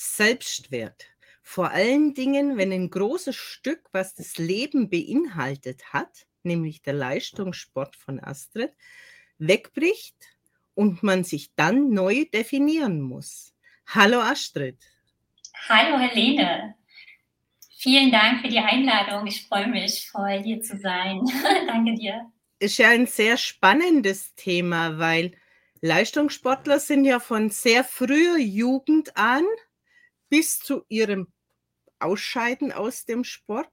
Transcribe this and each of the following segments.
Selbstwert. Vor allen Dingen, wenn ein großes Stück, was das Leben beinhaltet hat, nämlich der Leistungssport von Astrid, wegbricht und man sich dann neu definieren muss. Hallo Astrid. Hallo Helene. Vielen Dank für die Einladung. Ich freue mich, voll hier zu sein. Danke dir. Ist ja ein sehr spannendes Thema, weil Leistungssportler sind ja von sehr früher Jugend an bis zu ihrem Ausscheiden aus dem Sport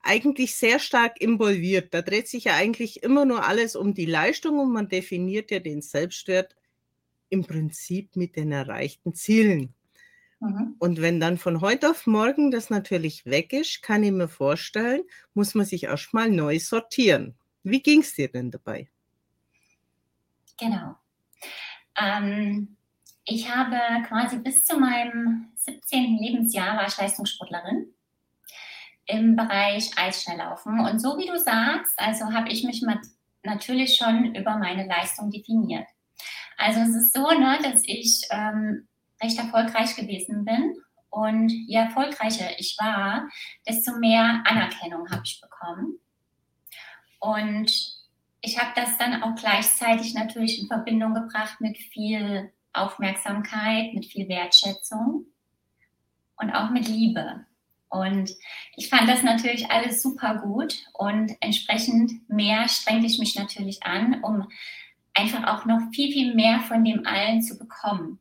eigentlich sehr stark involviert. Da dreht sich ja eigentlich immer nur alles um die Leistung und man definiert ja den Selbstwert im Prinzip mit den erreichten Zielen. Mhm. Und wenn dann von heute auf morgen das natürlich weg ist, kann ich mir vorstellen, muss man sich erstmal neu sortieren. Wie ging es dir denn dabei? Genau. Ähm, ich habe quasi bis zu meinem 17. Lebensjahr war ich Leistungssportlerin im Bereich Eisschnelllaufen. Und so wie du sagst, also habe ich mich natürlich schon über meine Leistung definiert. Also es ist so, ne, dass ich ähm, recht erfolgreich gewesen bin. Und je erfolgreicher ich war, desto mehr Anerkennung habe ich bekommen. Und ich habe das dann auch gleichzeitig natürlich in Verbindung gebracht mit viel Aufmerksamkeit, mit viel Wertschätzung und auch mit Liebe. Und ich fand das natürlich alles super gut und entsprechend mehr strengte ich mich natürlich an, um einfach auch noch viel, viel mehr von dem allen zu bekommen.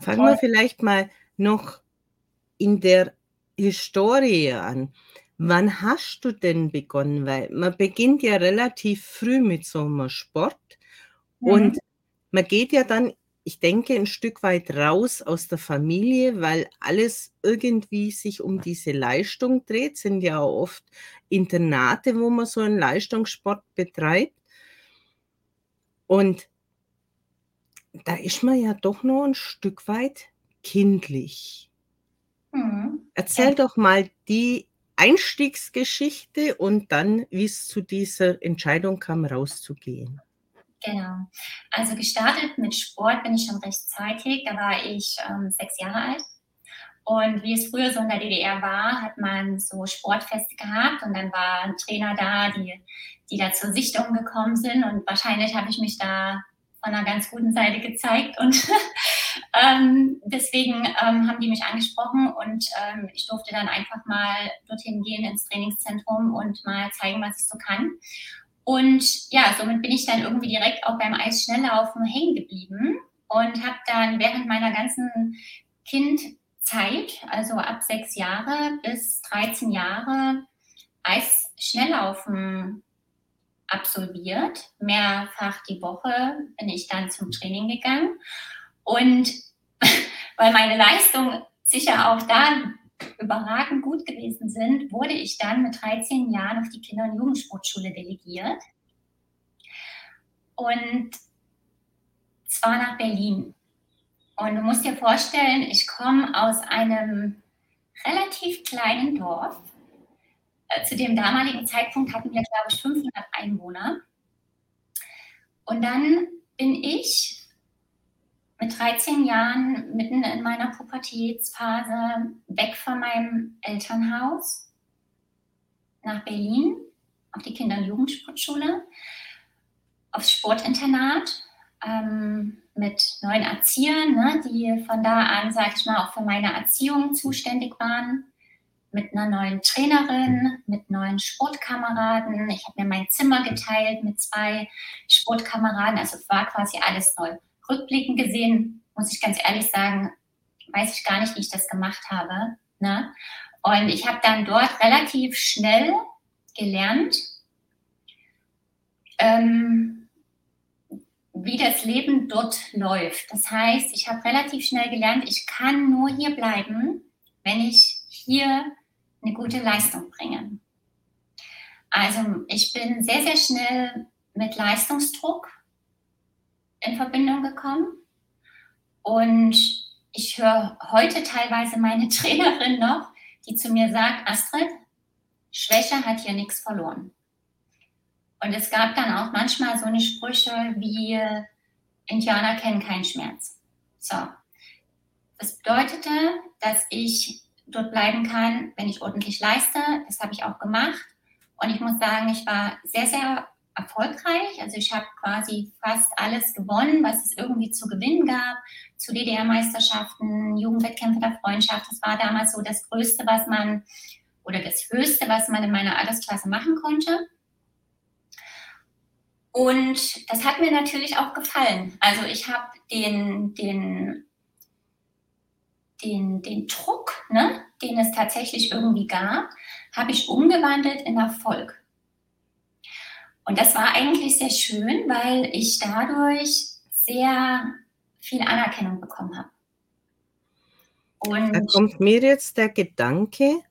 Fangen wir vielleicht mal noch in der Historie an. Wann hast du denn begonnen? Weil man beginnt ja relativ früh mit so einem Sport mhm. und man geht ja dann ich denke, ein Stück weit raus aus der Familie, weil alles irgendwie sich um diese Leistung dreht. Sind ja auch oft Internate, wo man so einen Leistungssport betreibt. Und da ist man ja doch noch ein Stück weit kindlich. Mhm. Erzähl doch mal die Einstiegsgeschichte und dann, wie es zu dieser Entscheidung kam, rauszugehen. Genau. Also gestartet mit Sport bin ich schon rechtzeitig. Da war ich ähm, sechs Jahre alt. Und wie es früher so in der DDR war, hat man so Sportfeste gehabt und dann waren Trainer da, die, die da zur Sichtung gekommen sind. Und wahrscheinlich habe ich mich da von einer ganz guten Seite gezeigt. Und ähm, deswegen ähm, haben die mich angesprochen und ähm, ich durfte dann einfach mal dorthin gehen ins Trainingszentrum und mal zeigen, was ich so kann. Und ja, somit bin ich dann irgendwie direkt auch beim Eisschnelllaufen hängen geblieben und habe dann während meiner ganzen Kindzeit, also ab sechs Jahre bis 13 Jahre, Eisschnelllaufen absolviert. Mehrfach die Woche bin ich dann zum Training gegangen. Und weil meine Leistung sicher auch da überragend gut gewesen sind, wurde ich dann mit 13 Jahren auf die Kinder- und Jugendsportschule delegiert. Und zwar nach Berlin. Und du musst dir vorstellen, ich komme aus einem relativ kleinen Dorf. Äh, zu dem damaligen Zeitpunkt hatten wir, glaube ich, 500 Einwohner. Und dann bin ich mit 13 Jahren mitten in meiner Pubertätsphase weg von meinem Elternhaus nach Berlin auf die Kinder- und Jugendsportschule, aufs Sportinternat ähm, mit neuen Erziehern, ne, die von da an, sag ich mal, auch für meine Erziehung zuständig waren, mit einer neuen Trainerin, mit neuen Sportkameraden. Ich habe mir mein Zimmer geteilt mit zwei Sportkameraden, also war quasi alles neu rückblickend gesehen, muss ich ganz ehrlich sagen, weiß ich gar nicht, wie ich das gemacht habe. Ne? Und ich habe dann dort relativ schnell gelernt, ähm, wie das Leben dort läuft. Das heißt, ich habe relativ schnell gelernt, ich kann nur hier bleiben, wenn ich hier eine gute Leistung bringe. Also ich bin sehr, sehr schnell mit Leistungsdruck in Verbindung gekommen. Und ich höre heute teilweise meine Trainerin noch, die zu mir sagt, Astrid, Schwäche hat hier nichts verloren. Und es gab dann auch manchmal so eine Sprüche wie, Indianer kennen keinen Schmerz. So. Das bedeutete, dass ich dort bleiben kann, wenn ich ordentlich leiste. Das habe ich auch gemacht. Und ich muss sagen, ich war sehr, sehr erfolgreich. Also ich habe quasi fast alles gewonnen, was es irgendwie zu gewinnen gab. Zu DDR-Meisterschaften, Jugendwettkämpfe der Freundschaft. Das war damals so das Größte, was man oder das Höchste, was man in meiner Altersklasse machen konnte. Und das hat mir natürlich auch gefallen. Also ich habe den, den, den, den Druck, ne, den es tatsächlich irgendwie gab, habe ich umgewandelt in Erfolg. Und das war eigentlich sehr schön, weil ich dadurch sehr viel Anerkennung bekommen habe. Und da kommt mir jetzt der Gedanke,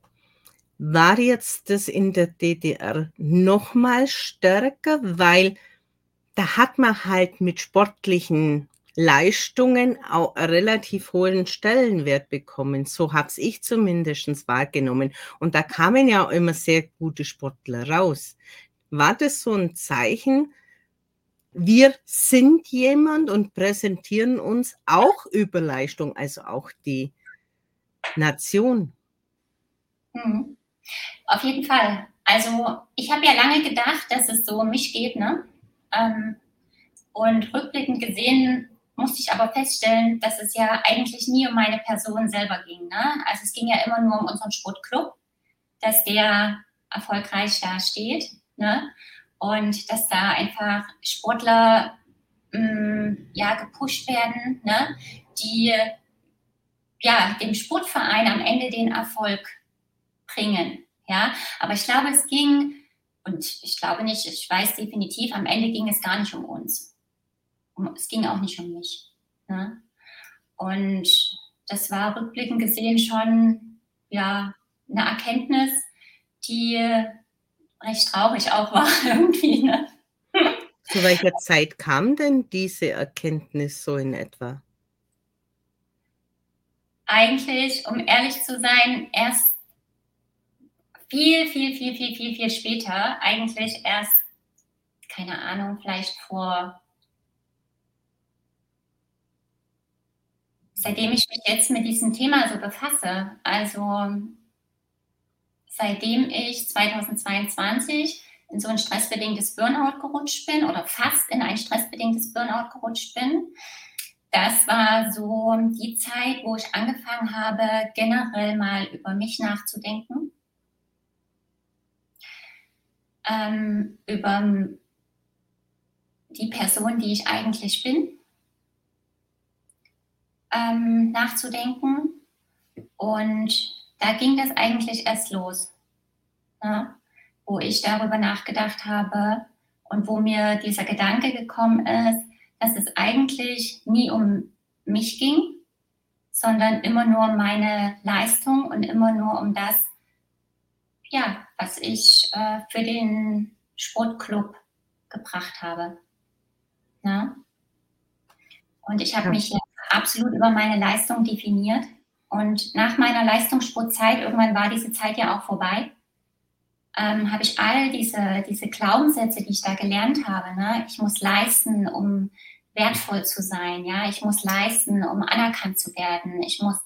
war jetzt das in der DDR noch mal stärker, weil da hat man halt mit sportlichen Leistungen auch einen relativ hohen Stellenwert bekommen. So habe ich zumindest wahrgenommen. Und da kamen ja auch immer sehr gute Sportler raus war das so ein Zeichen, wir sind jemand und präsentieren uns auch über Leistung, also auch die Nation. Hm. Auf jeden Fall. Also ich habe ja lange gedacht, dass es so um mich geht, ne? Ähm, und rückblickend gesehen musste ich aber feststellen, dass es ja eigentlich nie um meine Person selber ging. Ne? Also es ging ja immer nur um unseren Sportclub, dass der erfolgreich dasteht. Ne? Und dass da einfach Sportler mh, mm, ja, gepusht werden, ne? die ja, dem Sportverein am Ende den Erfolg bringen. Ja? Aber ich glaube, es ging, und ich glaube nicht, ich weiß definitiv, am Ende ging es gar nicht um uns. es ging auch nicht um mich. Ne? Und das war rückblickend gesehen schon ja, eine Erkenntnis, die recht traurig auch war irgendwie. Ne? Zu welcher Zeit kam denn diese Erkenntnis so in etwa? Eigentlich, um ehrlich zu sein, erst viel, viel, viel, viel, viel, viel später. Eigentlich erst, keine Ahnung, vielleicht vor, seitdem ich mich jetzt mit diesem Thema so befasse. Also seitdem ich 2022 in so ein stressbedingtes Burnout gerutscht bin oder fast in ein stressbedingtes Burnout gerutscht bin. Das war so die Zeit, wo ich angefangen habe, generell mal über mich nachzudenken, ähm, über die Person, die ich eigentlich bin, ähm, nachzudenken. Und da ging das eigentlich erst los, ja, wo ich darüber nachgedacht habe und wo mir dieser Gedanke gekommen ist, dass es eigentlich nie um mich ging, sondern immer nur um meine Leistung und immer nur um das, ja, was ich äh, für den Sportclub gebracht habe. Ja? Und ich habe mich absolut über meine Leistung definiert und nach meiner Leistungssportzeit, irgendwann war diese Zeit ja auch vorbei, ähm, habe ich all diese, diese Glaubenssätze, die ich da gelernt habe, ne? ich muss leisten, um wertvoll zu sein, ja, ich muss leisten, um anerkannt zu werden, ich muss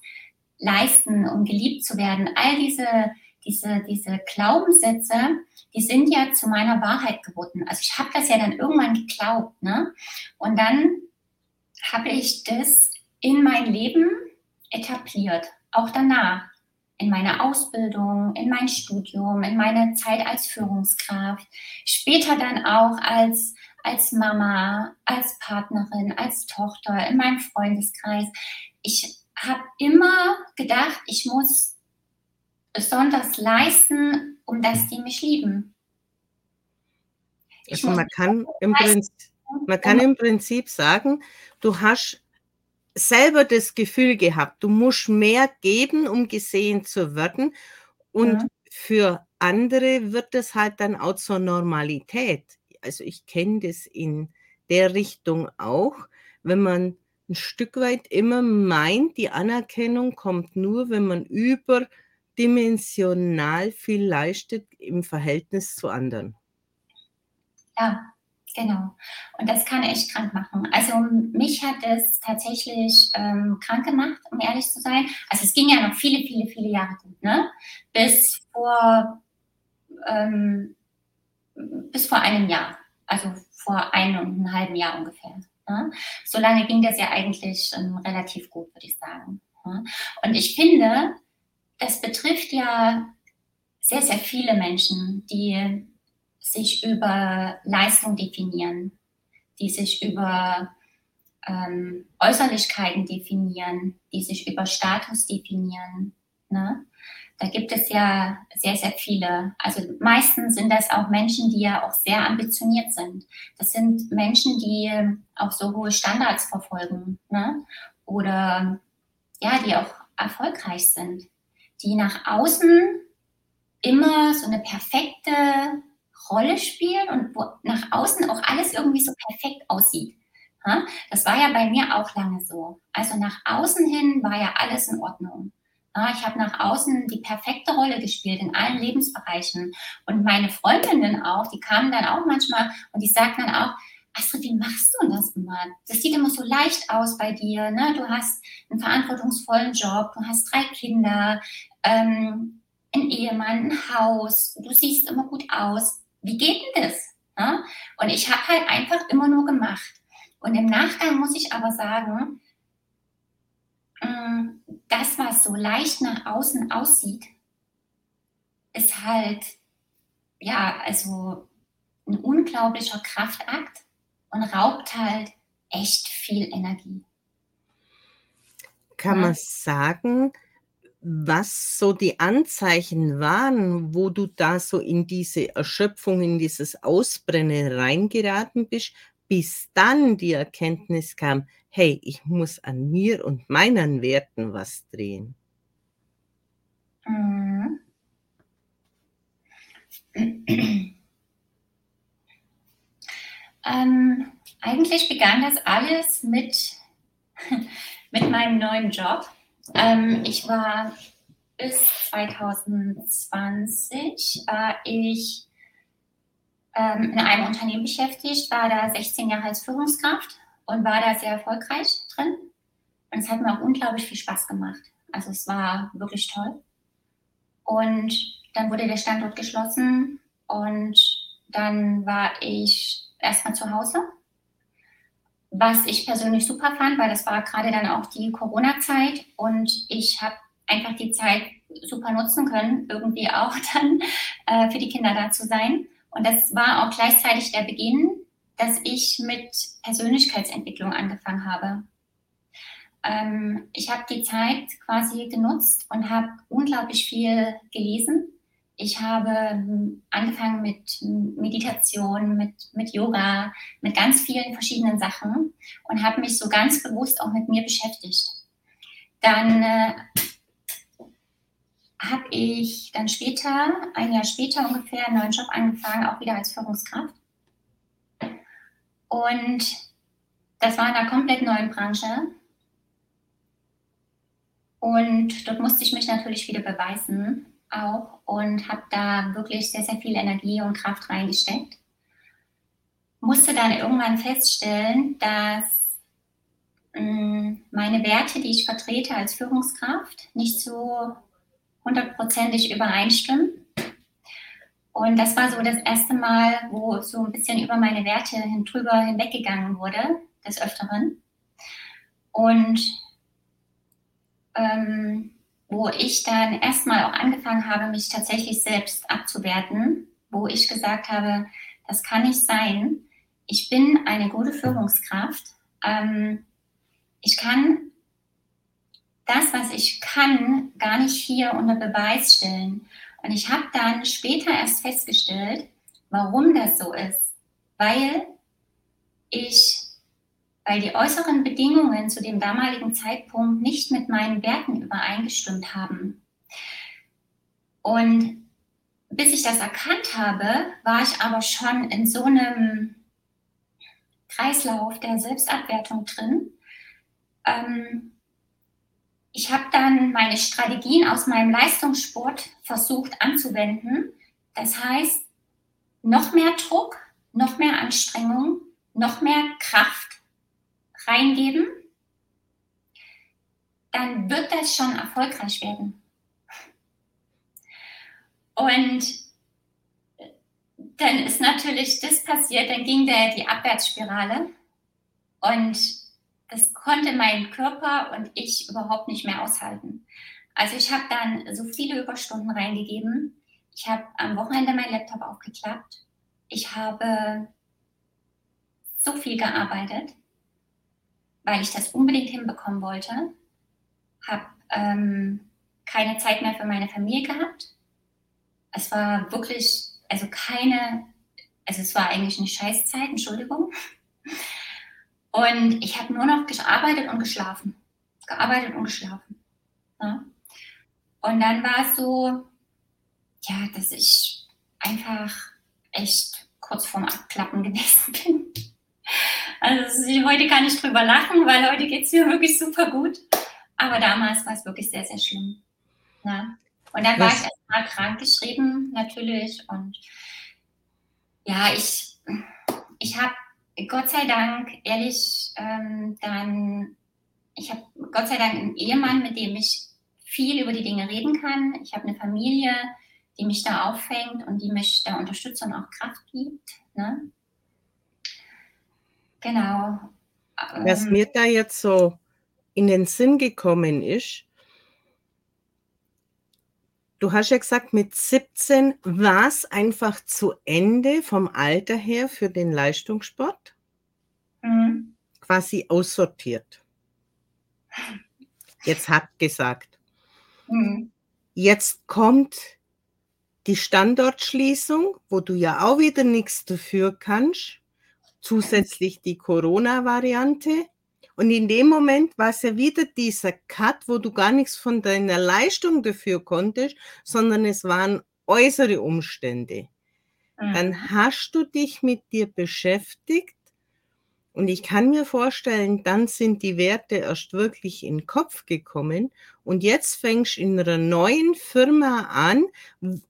leisten, um geliebt zu werden. All diese, diese, diese Glaubenssätze, die sind ja zu meiner Wahrheit geworden. Also ich habe das ja dann irgendwann geglaubt, ne? Und dann habe ich das in mein Leben etabliert, auch danach, in meiner Ausbildung, in mein Studium, in meine Zeit als Führungskraft, später dann auch als, als Mama, als Partnerin, als Tochter, in meinem Freundeskreis. Ich habe immer gedacht, ich muss besonders leisten, um dass die mich lieben. also man kann, im Prinzip, man kann im Prinzip sagen, du hast selber das Gefühl gehabt, du musst mehr geben, um gesehen zu werden. Und ja. für andere wird das halt dann auch zur Normalität. Also ich kenne das in der Richtung auch, wenn man ein Stück weit immer meint, die Anerkennung kommt nur, wenn man überdimensional viel leistet im Verhältnis zu anderen. Ja, Genau. Und das kann echt krank machen. Also mich hat es tatsächlich ähm, krank gemacht, um ehrlich zu sein. Also es ging ja noch viele, viele, viele Jahre gut, ne? Bis vor, ähm, bis vor einem Jahr. Also vor einem und einem halben Jahr ungefähr. Ne? So lange ging das ja eigentlich ähm, relativ gut, würde ich sagen. Ne? Und ich finde, das betrifft ja sehr, sehr viele Menschen, die sich über Leistung definieren, die sich über ähm, Äußerlichkeiten definieren, die sich über Status definieren. Ne? Da gibt es ja sehr, sehr viele. Also meistens sind das auch Menschen, die ja auch sehr ambitioniert sind. Das sind Menschen, die auch so hohe Standards verfolgen ne? oder ja, die auch erfolgreich sind, die nach außen immer so eine perfekte Rolle spielen und wo nach außen auch alles irgendwie so perfekt aussieht. Das war ja bei mir auch lange so. Also nach außen hin war ja alles in Ordnung. Ich habe nach außen die perfekte Rolle gespielt in allen Lebensbereichen. Und meine Freundinnen auch, die kamen dann auch manchmal und die sagten dann auch, Astrid, wie machst du das immer? Das sieht immer so leicht aus bei dir. Ne? Du hast einen verantwortungsvollen Job, du hast drei Kinder, ähm, einen Ehemann, ein Haus, du siehst immer gut aus wie geht denn das? Ja? Und ich habe halt einfach immer nur gemacht. Und im Nachgang muss ich aber sagen, mm, das, was so leicht nach außen aussieht, ist halt, ja, also ein unglaublicher Kraftakt und raubt halt echt viel Energie. Kann ja. man sagen, was so die Anzeichen waren, wo du da so in diese Erschöpfung, in dieses Ausbrennen reingeraten bist, bis dann die Erkenntnis kam, hey, ich muss an mir und meinen Werten was drehen. Mhm. Ähm, eigentlich begann das alles mit, mit meinem neuen Job. Ähm, ich war bis 2020 war ich ähm, in einem Unternehmen beschäftigt, war da 16 Jahre als Führungskraft und war da sehr erfolgreich drin. Und es hat mir auch unglaublich viel Spaß gemacht. Also es war wirklich toll. Und dann wurde der Standort geschlossen und dann war ich erstmal zu Hause was ich persönlich super fand, weil das war gerade dann auch die Corona-Zeit und ich habe einfach die Zeit super nutzen können, irgendwie auch dann äh, für die Kinder da zu sein. Und das war auch gleichzeitig der Beginn, dass ich mit Persönlichkeitsentwicklung angefangen habe. Ähm, ich habe die Zeit quasi genutzt und habe unglaublich viel gelesen ich habe ähm, angefangen mit Meditation, mit, mit Yoga, mit ganz vielen verschiedenen Sachen und habe mich so ganz bewusst auch mit mir beschäftigt. Dann äh, habe ich dann später, ein Jahr später ungefähr, einen neuen Job angefangen, auch wieder als Führungskraft. Und das war in einer komplett neuen Branche. Und dort musste ich mich natürlich wieder beweisen auch und habe da wirklich sehr, sehr viel Energie und Kraft reingesteckt. Musste dann irgendwann feststellen, dass mh, mm, meine Werte, die ich vertrete als Führungskraft, nicht so hundertprozentig übereinstimmen. Und das war so das erste Mal, wo so ein bisschen über meine Werte hin, drüber hinweggegangen wurde, des Öfteren. Und ähm, wo ich dann erstmal auch angefangen habe, mich tatsächlich selbst abzuwerten, wo ich gesagt habe, das kann nicht sein. Ich bin eine gute Führungskraft. Ähm, ich kann das, was ich kann, gar nicht hier unter Beweis stellen. Und ich habe dann später erst festgestellt, warum das so ist. Weil ich weil die äußeren Bedingungen zu dem damaligen Zeitpunkt nicht mit meinen Werten übereingestimmt haben. Und bis ich das erkannt habe, war ich aber schon in so einem Kreislauf der Selbstabwertung drin. Ähm, ich habe dann meine Strategien aus meinem Leistungssport versucht anzuwenden. Das heißt, noch mehr Druck, noch mehr Anstrengung, noch mehr Kraft reingeben, dann wird das schon erfolgreich werden. Und dann ist natürlich das passiert, dann ging der die Abwärtsspirale und das konnte mein Körper und ich überhaupt nicht mehr aushalten. Also ich habe dann so viele Überstunden reingegeben. Ich habe am Wochenende meinen Laptop aufgeklappt. Ich habe so viel gearbeitet, weil ich das unbedingt hinbekommen wollte. Habe ähm, keine Zeit mehr für meine Familie gehabt. Es war wirklich, also keine, also es war eigentlich eine Scheißzeit, Entschuldigung. Und ich habe nur noch gearbeitet und geschlafen. Gearbeitet und geschlafen. Ja. Und dann war es so, ja, dass ich einfach echt kurz vorm Abklappen gewesen bin. Also heute kann ich drüber lachen, weil heute geht es mir wirklich super gut. Aber damals war es wirklich sehr, sehr schlimm. Ja. Und dann Was? war ich erstmal krankgeschrieben, natürlich. Und ja, ich, ich habe Gott sei Dank, ehrlich, ähm, dann, ich habe Gott sei Dank einen Ehemann, mit dem ich viel über die Dinge reden kann. Ich habe eine Familie, die mich da auffängt und die mich da unterstützt und auch Kraft gibt. Ne? Genau. Was ähm, mir da jetzt so in den Sinn gekommen ist, du hast ja gesagt, mit 17 war es einfach zu Ende vom Alter her für den Leistungssport. Mhm. Quasi aussortiert. Jetzt hat gesagt. Mhm. Jetzt kommt die Standortschließung, wo du ja auch wieder nichts dafür kannst, zusätzlich die Corona-Variante. Und in dem Moment war es ja wieder dieser Cut, wo du gar nichts von deiner Leistung dafür konntest, sondern es waren äußere Umstände. Mhm. Dann hast du dich mit dir beschäftigt und ich kann mir vorstellen, dann sind die Werte erst wirklich in den Kopf gekommen. Und jetzt fängst du in einer neuen Firma an,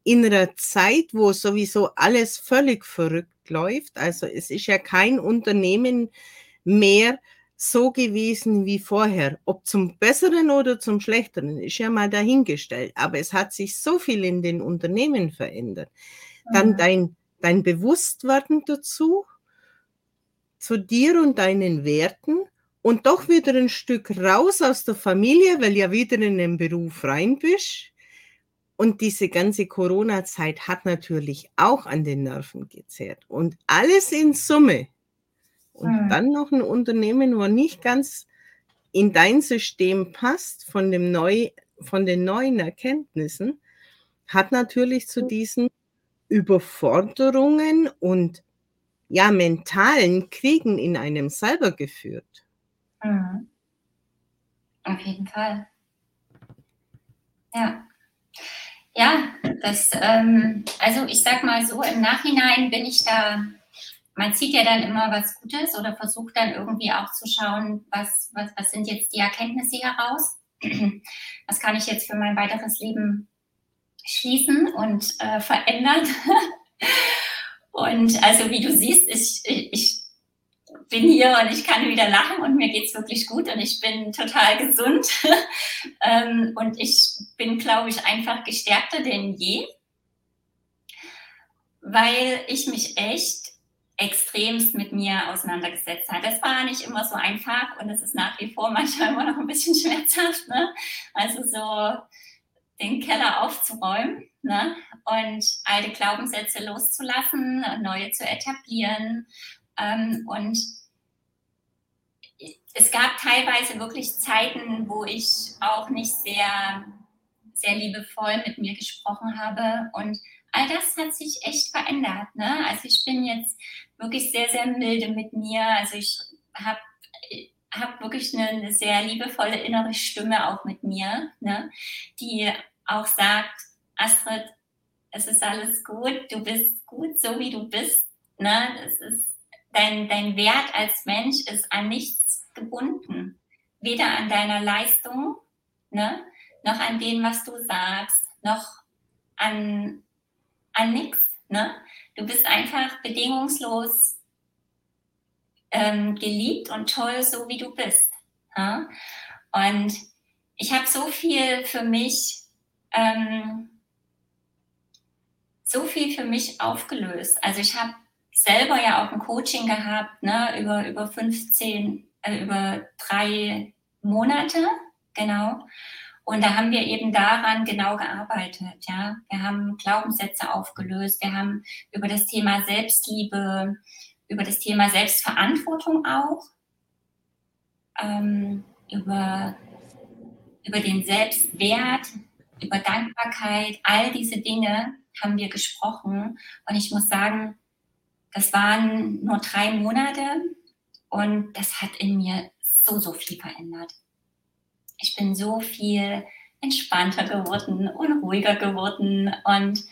in einer Zeit, wo sowieso alles völlig verrückt läuft. Also es ist ja kein Unternehmen mehr so gewesen wie vorher. Ob zum Besseren oder zum Schlechteren, ist ja mal dahingestellt. Aber es hat sich so viel in den Unternehmen verändert. Dann mhm. dein, dein Bewusstwerden dazu, zu dir und deinen Werten und doch wieder ein Stück raus aus der Familie, weil ja wieder in den Beruf rein bist. Und diese ganze Corona-Zeit hat natürlich auch an den Nerven gezehrt. Und alles in Summe. Und hm. dann noch ein Unternehmen, wo nicht ganz in dein System passt, von, dem neu, von den neuen Erkenntnissen, hat natürlich zu diesen Überforderungen und ja, mentalen Kriegen in einem selber geführt. Mhm. Auf jeden Fall. Ja. Ja, das, ähm, also ich sag mal so, im Nachhinein bin ich da, man zieht ja dann immer was Gutes oder versucht dann irgendwie auch zu schauen, was, was, was sind jetzt die Erkenntnisse heraus? Was kann ich jetzt für mein weiteres Leben schließen und äh, verändern? Und also wie du siehst, ich, ich bin hier und ich kann wieder lachen und mir geht es wirklich gut und ich bin total gesund. Ähm, und ich bin, glaube ich, einfach gestärkter denn je, weil ich mich echt extremst mit mir auseinandergesetzt habe. Das war nicht immer so einfach und es ist nach wie vor manchmal immer noch ein bisschen schmerzhaft. Ne? Also so den Keller aufzuräumen ne? und alte Glaubenssätze loszulassen, neue zu etablieren. Ähm, und es gab teilweise wirklich Zeiten, wo ich auch nicht sehr, sehr liebevoll mit mir gesprochen habe. Und all das hat sich echt verändert. Ne? Also ich bin jetzt wirklich sehr, sehr milde mit mir. Also ich habe hab wirklich eine, eine, sehr liebevolle innere Stimme auch mit mir, ne? die auch sagt, Astrid, es ist alles gut, du bist gut, so wie du bist. Ne? Das ist, dein, dein Wert als Mensch ist an nichts gebunden. Weder an deiner Leistung, ne? noch an dem, was du sagst, noch an, an nichts. Ne? Du bist einfach bedingungslos ähm, geliebt und toll, so wie du bist. Ja? Und ich habe so viel für mich, ähm, so viel für mich aufgelöst. Also ich habe selber ja auch ein Coaching gehabt, ne, über, über 15, äh, über drei Monate, genau. Und da haben wir eben daran genau gearbeitet, ja. Wir haben Glaubenssätze aufgelöst, wir haben über das Thema Selbstliebe, über das Thema Selbstverantwortung auch, ähm, über, über den Selbstwert, über Dankbarkeit, all diese Dinge haben wir gesprochen. Und ich muss sagen, das waren nur drei Monate und das hat in mir so, so viel verändert. Ich bin so viel entspannter geworden und ruhiger geworden und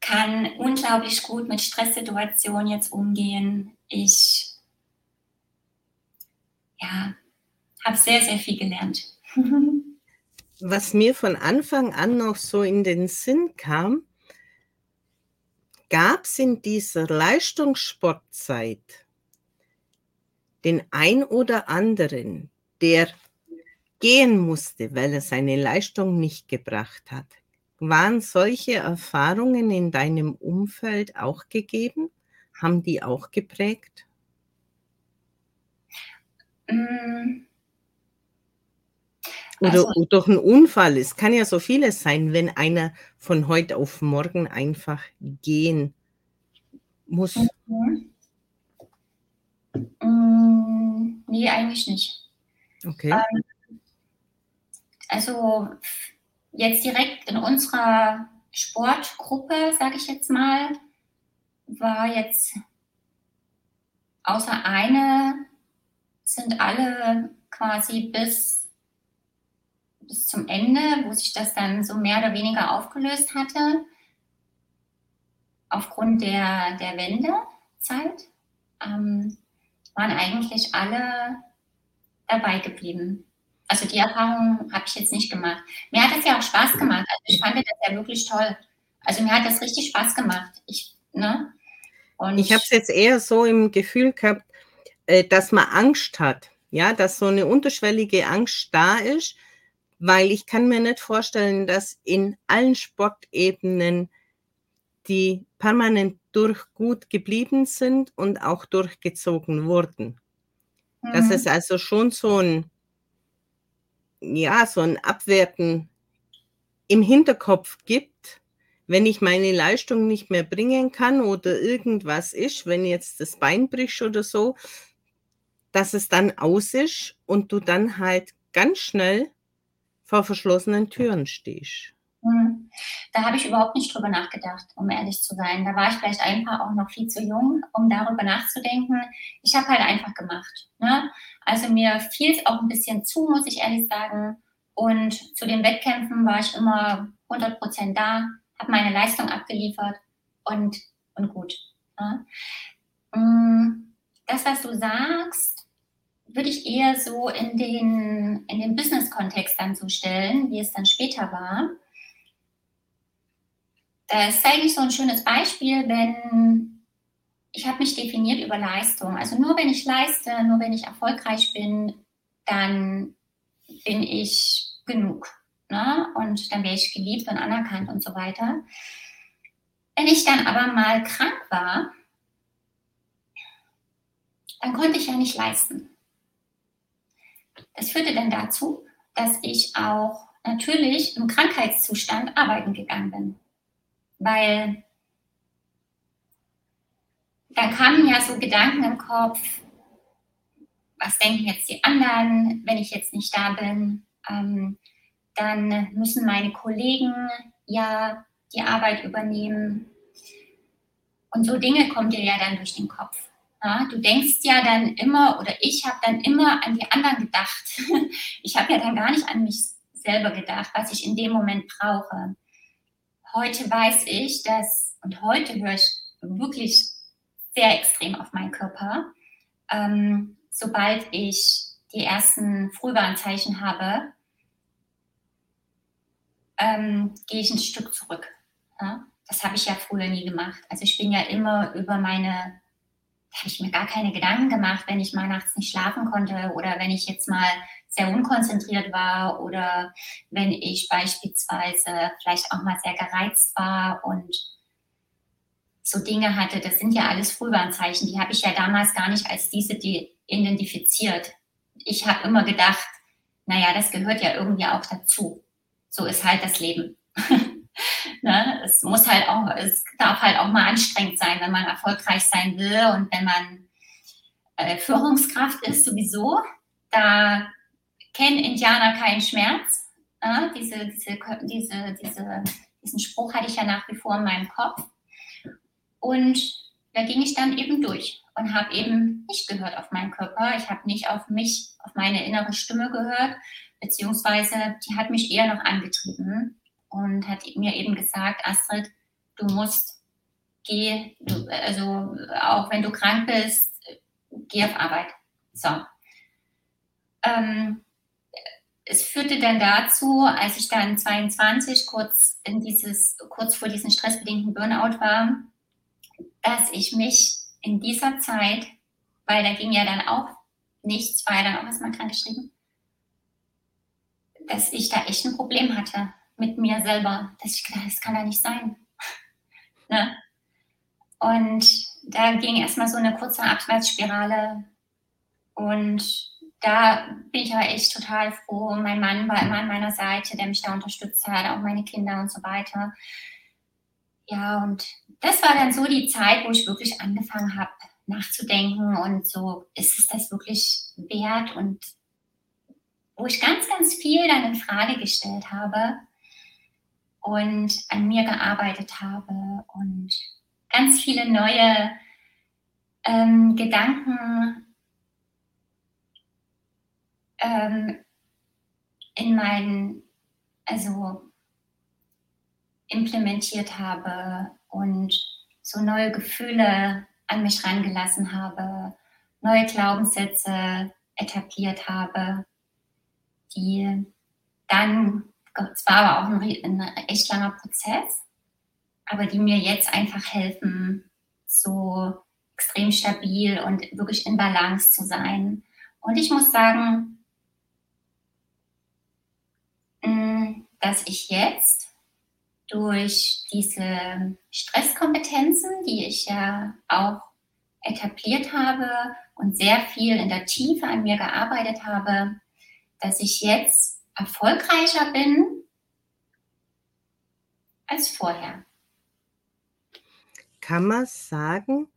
kann unglaublich gut mit Stresssituationen jetzt umgehen. Ich ja, habe sehr, sehr viel gelernt. Was mir von Anfang an noch so in den Sinn kam, gab es in dieser Leistungssportzeit den ein oder anderen, der gehen musste, weil er seine Leistung nicht gebracht hat. Waren solche Erfahrungen in deinem Umfeld auch gegeben? Haben die auch geprägt? Mm. Oder also, durch einen Unfall. Es kann ja so vieles sein, wenn einer von heute auf morgen einfach gehen muss. Mhm. Mm, nee, eigentlich nicht. Okay. Ähm, also jetzt direkt in unserer Sportgruppe, sage ich jetzt mal, war jetzt außer eine sind alle quasi bis, bis zum Ende, wo sich das dann so mehr oder weniger aufgelöst hatte, aufgrund der, der Wendezeit, ähm, waren eigentlich alle dabei geblieben. Also die Erfahrung habe ich jetzt nicht gemacht. Mir hat es ja auch Spaß gemacht. Also ich fand das ja wirklich toll. Also mir hat das richtig Spaß gemacht. Ich, ne? Und ich habe es jetzt eher so im Gefühl gehabt, äh, dass man Angst hat. Ja, dass so eine unterschwellige Angst da ist, weil ich kann mir nicht vorstellen, dass in allen Sportebenen die permanent durch gut geblieben sind und auch durchgezogen wurden. Mhm. Dass es also schon so ein ja, so ein Abwerten im Hinterkopf gibt, wenn ich meine Leistung nicht mehr bringen kann oder irgendwas ist, wenn jetzt das Bein bricht oder so, dass es dann aus ist und du dann halt ganz schnell vor verschlossenen Türen stehst. Hm. Da habe ich überhaupt nicht drüber nachgedacht, um ehrlich zu sein. Da war ich vielleicht einfach auch noch viel zu jung, um darüber nachzudenken. Ich habe halt einfach gemacht. Ne? Also mir fiel es auch ein bisschen zu, muss ich ehrlich sagen. Und zu den Wettkämpfen war ich immer 100 Prozent da, habe meine Leistung abgeliefert und, und gut. Ne? Hm, das, was du sagst, würde ich eher so in den, in den Business-Kontext dann so stellen, wie es dann später war. Das ist eigentlich so ein schönes Beispiel, wenn ich habe mich definiert über Leistung. Also nur wenn ich leiste, nur wenn ich erfolgreich bin, dann bin ich genug. Ne? Und dann wäre ich geliebt und anerkannt und so weiter. Wenn ich dann aber mal krank war, dann konnte ich ja nicht leisten. Das führte dann dazu, dass ich auch natürlich im Krankheitszustand arbeiten gegangen bin weil dann kamen ja so Gedanken im Kopf, was denken jetzt die anderen, wenn ich jetzt nicht da bin? Ähm, dann müssen meine Kollegen ja die Arbeit übernehmen. Und so Dinge kommen dir ja dann durch den Kopf. Ja, du denkst ja dann immer, oder ich habe dann immer an die anderen gedacht. Ich habe ja dann gar nicht an mich selber gedacht, was ich in dem Moment brauche heute weiß ich, dass, und heute höre ich wirklich sehr extrem auf meinen Körper, ähm, sobald ich die ersten Frühwarnzeichen habe, ähm, gehe ich ein Stück zurück. Ja? das habe ich ja früher nie gemacht. Also ich bin ja immer über meine, habe ich mir gar keine Gedanken gemacht, wenn ich mal nachts nicht schlafen konnte oder wenn ich jetzt mal sehr unkonzentriert war oder wenn ich beispielsweise vielleicht auch mal sehr gereizt war und so Dinge hatte, das sind ja alles Frühwarnzeichen, die habe ich ja damals gar nicht als diese die identifiziert. Ich habe immer gedacht, naja, das gehört ja irgendwie auch dazu. So ist halt das Leben. ne? Es muss halt auch, es darf halt auch mal anstrengend sein, wenn man erfolgreich sein will und wenn man äh, Führungskraft ist sowieso. Da kennen Indianer keinen Schmerz. Äh? Diese, diese, diese, diese, diesen Spruch hatte ich ja nach wie vor in meinem Kopf. Und da ging ich dann eben durch und habe eben nicht gehört auf meinen Körper. Ich habe nicht auf mich, auf meine innere Stimme gehört, beziehungsweise die hat mich eher noch angetrieben und hat mir eben gesagt, Astrid, du musst, geh, du, also auch wenn du krank bist, geh auf Arbeit. So. Ähm, es führte dann dazu, als ich dann 22 kurz in dieses, kurz vor diesem stressbedingten Burnout war, dass ich mich in dieser Zeit, weil da ging ja dann auch nichts, war ja dann auch erstmal krank geschrieben, dass ich da echt ein Problem hatte mit mir selber, dass ich gedacht, das kann da nicht sein. ne? Und da ging erstmal so eine kurze Abwärtsspirale und da bin ich aber echt total froh. Mein Mann war immer an meiner Seite, der mich da unterstützt hat, auch meine Kinder und so weiter. Ja, und das war dann so die Zeit, wo ich wirklich angefangen habe, nachzudenken und so, ist es das wirklich wert? Und wo ich ganz, ganz viel dann in Frage gestellt habe und an mir gearbeitet habe und ganz viele neue ähm, Gedanken ähm, in meinen, also implementiert habe und so neue Gefühle an mich rangelassen habe, neue Glaubenssätze etabliert habe, die dann, es war aber auch ein, ein echt langer Prozess, aber die mir jetzt einfach helfen, so extrem stabil und wirklich in Balance zu sein. Und ich muss sagen, mm, dass ich jetzt durch diese Stresskompetenzen, die ich ja auch etabliert habe und sehr viel in der Tiefe an mir gearbeitet habe, dass ich jetzt erfolgreicher bin als vorher. Kann man sagen,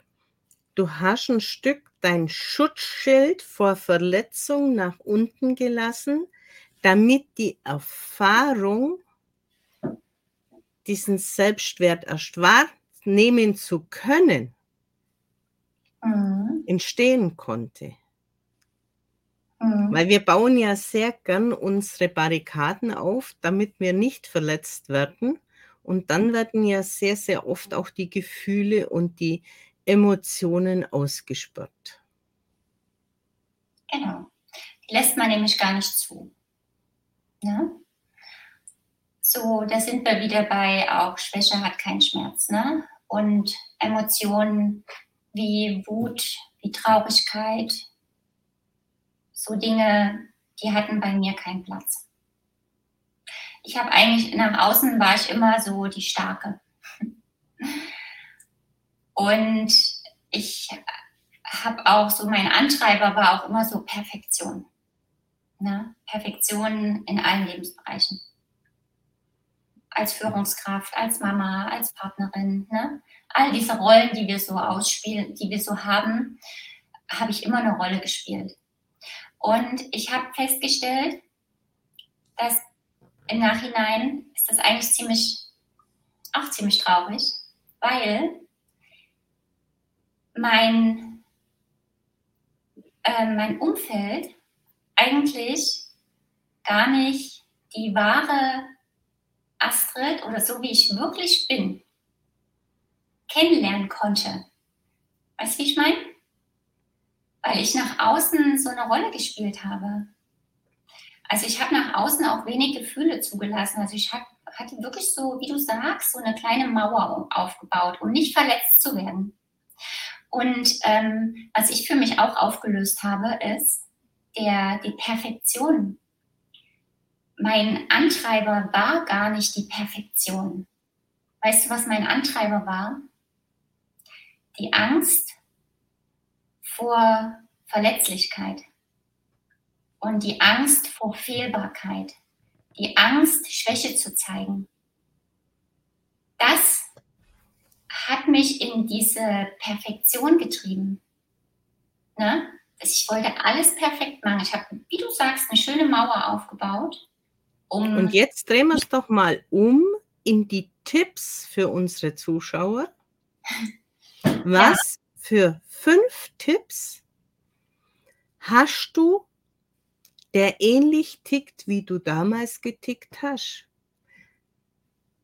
du hast ein Stück dein Schutzschild vor Verletzung nach unten gelassen, damit die Erfahrung diesen Selbstwert erst wahrnehmen zu können, mhm. entstehen konnte. Mhm. Weil wir bauen ja sehr gern unsere Barrikaden auf, damit wir nicht verletzt werden. Und dann werden ja sehr, sehr oft auch die Gefühle und die Emotionen ausgespürt. Genau. Die lässt man nämlich gar nicht zu. Ja? So, da sind wir wieder bei auch Schwäche hat keinen Schmerz, ne? Und Emotionen wie Wut, wie Traurigkeit, so Dinge, die hatten bei mir keinen Platz. Ich habe eigentlich nach außen war ich immer so die Starke. Und ich habe auch so, mein Antreiber war auch immer so Perfektion. Ne? Perfektion in allen Lebensbereichen als Führungskraft, als Mama, als Partnerin. Ne? All diese Rollen, die wir so ausspielen, die wir so haben, habe ich immer eine Rolle gespielt. Und ich habe festgestellt, dass im Nachhinein ist das eigentlich ziemlich, auch ziemlich traurig, weil mein, äh, mein Umfeld eigentlich gar nicht die wahre Astrid oder so wie ich wirklich bin, kennenlernen konnte. Weißt du, wie ich meine? Weil ich nach außen so eine Rolle gespielt habe. Also ich habe nach außen auch wenig Gefühle zugelassen. Also ich habe hatte wirklich so, wie du sagst, so eine kleine Mauer aufgebaut, um nicht verletzt zu werden. Und ähm, was ich für mich auch aufgelöst habe, ist der, die Perfektion. Mein Antreiber war gar nicht die Perfektion. Weißt du, was mein Antreiber war? Die Angst vor Verletzlichkeit und die Angst vor Fehlbarkeit, die Angst, Schwäche zu zeigen. Das hat mich in diese Perfektion getrieben. Ne? Ich wollte alles perfekt machen. Ich habe, wie du sagst, eine schöne Mauer aufgebaut. Um Und jetzt drehen wir es doch mal um in die Tipps für unsere Zuschauer. Was. Für fünf Tipps hast du, der ähnlich tickt, wie du damals getickt hast?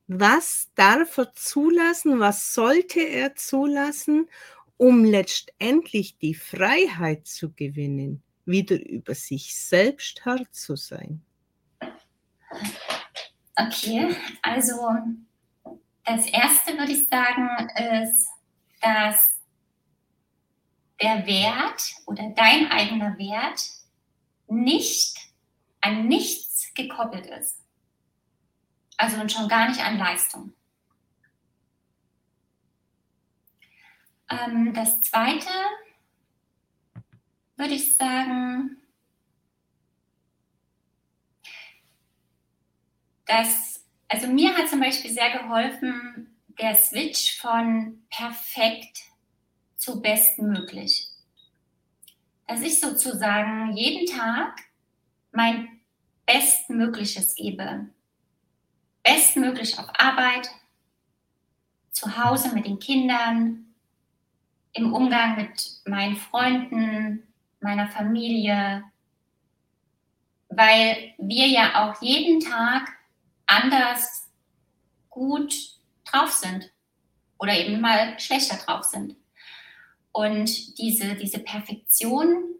Was darf er zulassen? Was sollte er zulassen, um letztendlich die Freiheit zu gewinnen, wieder über sich selbst Herr zu sein? Okay, also das erste würde ich sagen, ist, dass der Wert oder dein eigener Wert nicht an nichts gekoppelt ist. Also und schon gar nicht an Leistung. Ähm, das zweite würde ich sagen, dass, also mir hat zum Beispiel sehr geholfen, der Switch von perfekt zu bestmöglich. Dass ich sozusagen jeden Tag mein Bestmögliches gebe bestmöglich auf Arbeit, zu Hause mit den Kindern, im Umgang mit meinen Freunden, meiner Familie, weil wir ja auch jeden Tag anders gut drauf sind oder eben mal schlechter drauf sind. Und diese, diese Perfektion,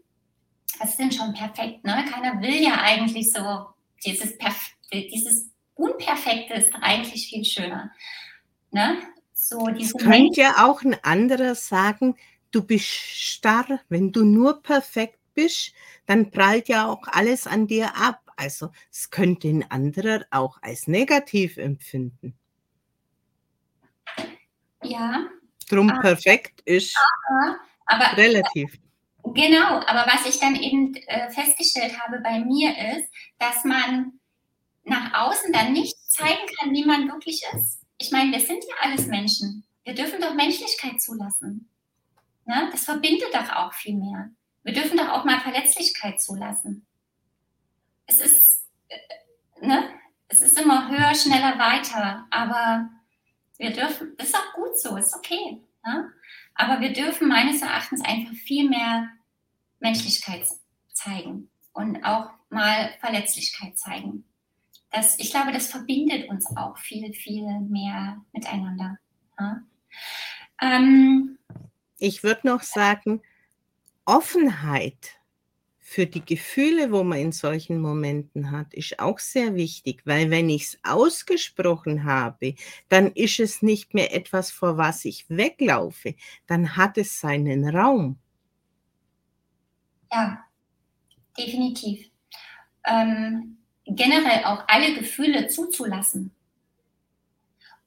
was ist denn schon perfekt? Ne? Keiner will ja eigentlich so dieses, Perf dieses Unperfekte ist eigentlich viel schöner. Ne? So diese es könnte ja auch ein anderer sagen, du bist starr. Wenn du nur perfekt bist, dann prallt ja auch alles an dir ab. Also es könnte ein anderer auch als negativ empfinden. Ja. Drum aber, perfekt ist aber, aber, relativ. Genau, aber was ich dann eben äh, festgestellt habe bei mir ist, dass man nach außen dann nicht zeigen kann, wie man wirklich ist. Ich meine, wir sind ja alles Menschen. Wir dürfen doch Menschlichkeit zulassen. Ne? Das verbindet doch auch viel mehr. Wir dürfen doch auch mal Verletzlichkeit zulassen. Es ist, äh, ne? es ist immer höher, schneller, weiter. Aber wir dürfen, das ist auch gut so, ist okay. Ne? Aber wir dürfen meines Erachtens einfach viel mehr Menschlichkeit zeigen und auch mal Verletzlichkeit zeigen das, ich glaube, das verbindet uns auch viel, viel mehr miteinander. Ja? Ähm, ich würde noch sagen, Offenheit für die Gefühle, wo man in solchen Momenten hat, ist auch sehr wichtig, weil wenn ich es ausgesprochen habe, dann ist es nicht mehr etwas, vor was ich weglaufe, dann hat es seinen Raum. Ja, definitiv. Ähm, generell auch alle Gefühle zuzulassen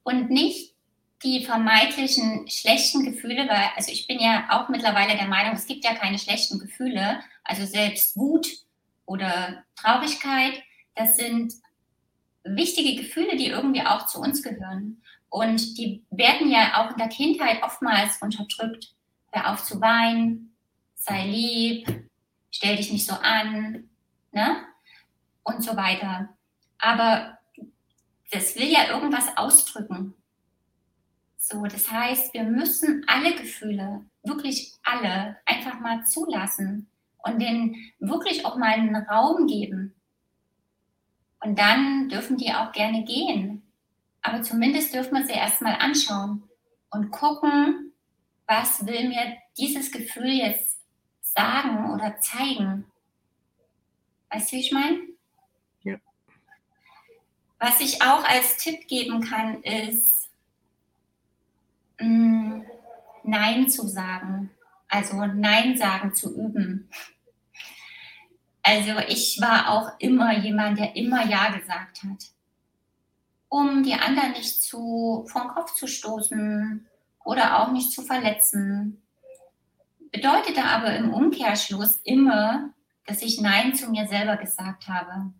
und nicht die vermeintlichen schlechten Gefühle, weil, also ich bin ja auch mittlerweile der Meinung, es gibt ja keine schlechten Gefühle, also selbst Wut oder Traurigkeit, das sind wichtige Gefühle, die irgendwie auch zu uns gehören. Und die werden ja auch in der Kindheit oftmals unterdrückt. Hör auf zu weinen, sei lieb, stell dich nicht so an. Ne? und so weiter. Aber das will ja irgendwas ausdrücken. So, das heißt, wir müssen alle Gefühle, wirklich alle, einfach mal zulassen und denen wirklich auch mal einen Raum geben. Und dann dürfen die auch gerne gehen. Aber zumindest dürfen wir sie erstmal anschauen und gucken, was will mir dieses Gefühl jetzt sagen oder zeigen. Weißt du, wie ich meine? Was ich auch als Tipp geben kann, ist, mm, Nein zu sagen. Also Nein sagen zu üben. Also ich war auch immer jemand, der immer Ja gesagt hat, um die anderen nicht zu den Kopf zu stoßen oder auch nicht zu verletzen. Bedeutete aber im Umkehrschluss immer, dass ich Nein zu mir selber gesagt habe.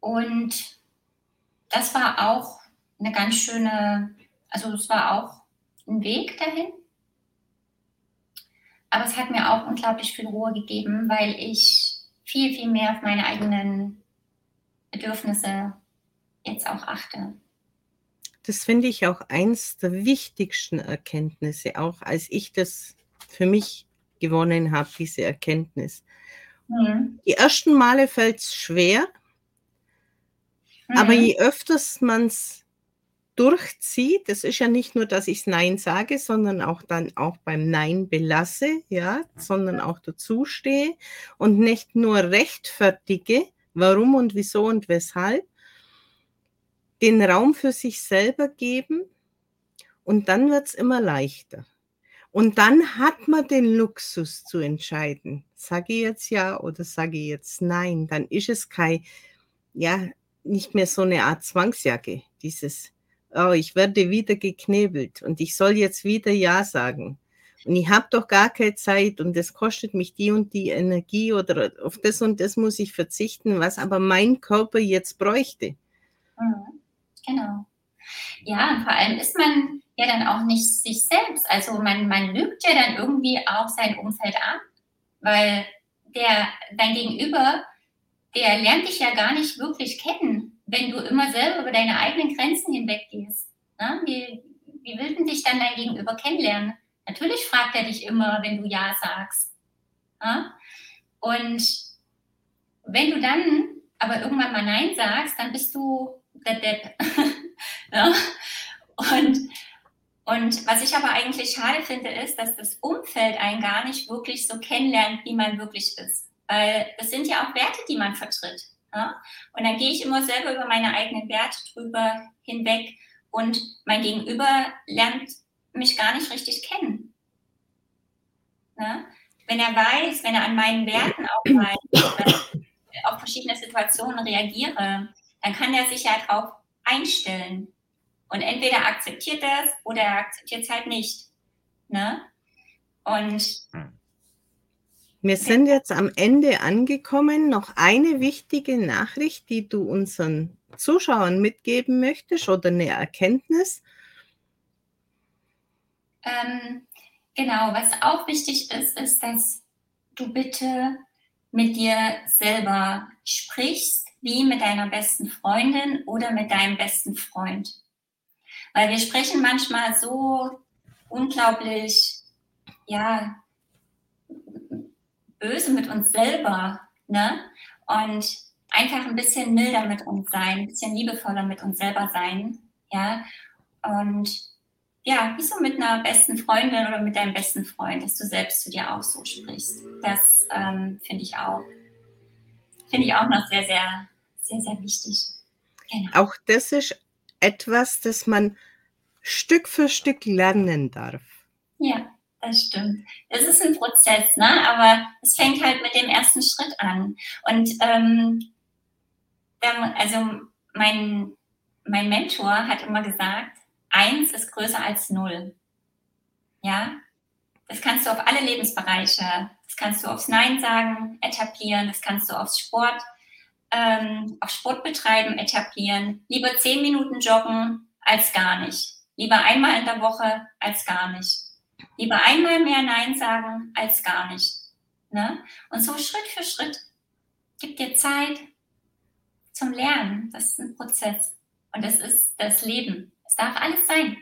Und das war auch eine ganz schöne, also es war auch ein Weg dahin. Aber es hat mir auch unglaublich viel Ruhe gegeben, weil ich viel, viel mehr auf meine eigenen Bedürfnisse jetzt auch achte. Das finde ich auch eins der wichtigsten Erkenntnisse, auch als ich das für mich gewonnen habe, diese Erkenntnis. Mhm. Die ersten Male fällt es schwer, mhm. aber je öfters man es durchzieht, das ist ja nicht nur, dass ich Nein sage, sondern auch dann auch beim Nein belasse, ja, sondern auch dazu stehe und nicht nur rechtfertige, warum und wieso und weshalb, den Raum für sich selber geben und dann wird es immer leichter. Und dann hat man den Luxus zu entscheiden, sage ich jetzt ja oder sage ich jetzt nein, dann ist es kein, ja, nicht mehr so eine Art Zwangsjacke, dieses oh, ich werde wieder geknebelt und ich soll jetzt wieder Ja sagen. Und ich habe doch gar keine Zeit und das kostet mich die und die Energie oder auf das und das muss ich verzichten, was aber mein Körper jetzt bräuchte. Mhm. Genau. Ja, und vor allem ist man ja dann auch nicht sich selbst. Also man, man lügt ja dann irgendwie auch sein Umfeld an, weil der, dein Gegenüber, der lernt dich ja gar nicht wirklich kennen wenn du immer selber über deine eigenen Grenzen hinweggehst? Ne? Wie, wie will denn dich dann dein Gegenüber kennenlernen? Natürlich fragt er dich immer, wenn du Ja sagst. Ne? Und wenn du dann aber irgendwann mal Nein sagst, dann bist du der Depp. ja? und, und was ich aber eigentlich schade finde, ist, dass das Umfeld einen gar nicht wirklich so kennenlernt, wie man wirklich ist. Weil das sind ja auch Werte, die man vertritt. Ja? Und dann gehe ich immer selber über meine eigenen Werte drüber hinweg und mein Gegenüber lernt mich gar nicht richtig kennen. Ja? Wenn er weiß, wenn er an meinen Werten auch weiß, auf verschiedene Situationen reagiere, dann kann er sich ja darauf einstellen. Und entweder akzeptiert das oder er akzeptiert es halt nicht. Ne? Und hm. Wir sind jetzt am Ende angekommen. Noch eine wichtige Nachricht, die du unseren Zuschauern mitgeben möchtest oder eine Erkenntnis? Ähm, genau, was auch wichtig ist, ist, dass du bitte mit dir selber sprichst, wie mit deiner besten Freundin oder mit deinem besten Freund. Weil wir sprechen manchmal so unglaublich, ja, böse mit uns selber, ne? Und einfach ein bisschen milder mit uns sein, ein bisschen liebevoller mit uns selber sein, ja? Und ja, wie so mit einer besten Freundin oder mit deinem besten Freund, dass du selbst zu dir auch so sprichst. Das ähm, finde ich auch, finde ich auch noch sehr, sehr, sehr, sehr wichtig. Genau. Auch das ist etwas, das man Stück für Stück lernen darf. Ja das stimmt. Es ist ein Prozess, ne? aber es fängt halt mit dem ersten Schritt an. Und ähm, also mein, mein Mentor hat immer gesagt, eins ist größer als null. Ja, das kannst du auf alle Lebensbereiche, das kannst du aufs Nein sagen etablieren, das kannst du aufs Sport, ähm, auf Sport betreiben etablieren. Lieber zehn Minuten joggen als gar nicht. Lieber einmal in der Woche als gar nicht. Lieber einmal mehr Nein sagen als gar nicht. Ne? Und so Schritt für Schritt. Gib dir Zeit zum Lernen. Das ist ein Prozess. Und das ist das Leben. Es darf alles sein.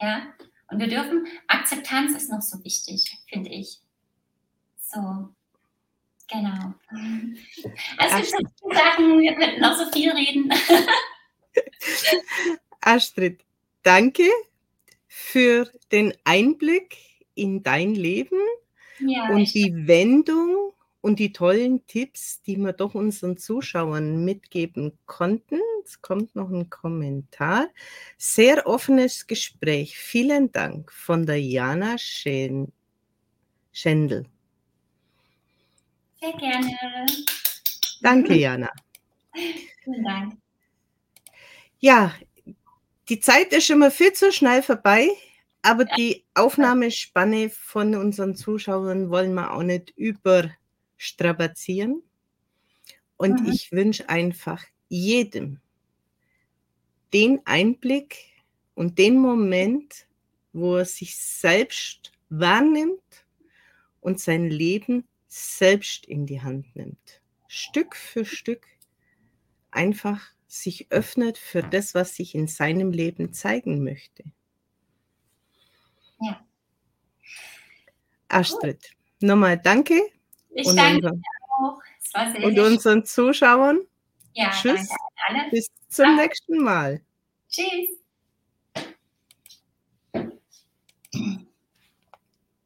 Ja? Und wir dürfen, Akzeptanz ist noch so wichtig, finde ich. So, genau. Es gibt so viele Sachen, wir könnten noch so viel reden. Astrid, danke für den Einblick in dein Leben ja, und die Wendung und die tollen Tipps, die wir doch unseren Zuschauern mitgeben konnten. Es kommt noch ein Kommentar. Sehr offenes Gespräch. Vielen Dank von der Jana Schendl. Sehr gerne. Danke, Jana. Vielen Dank. Ja, die Zeit ist immer viel zu schnell vorbei, aber die Aufnahmespanne von unseren Zuschauern wollen wir auch nicht überstrapazieren. Und mhm. ich wünsche einfach jedem den Einblick und den Moment, wo er sich selbst wahrnimmt und sein Leben selbst in die Hand nimmt. Stück für Stück einfach sich öffnet für das, was sich in seinem Leben zeigen möchte. Ja. Astrid, nochmal danke. Ich und danke unseren, auch. Sehr, und unseren Zuschauern. Ja, Tschüss. Bis zum Ciao. nächsten Mal. Tschüss.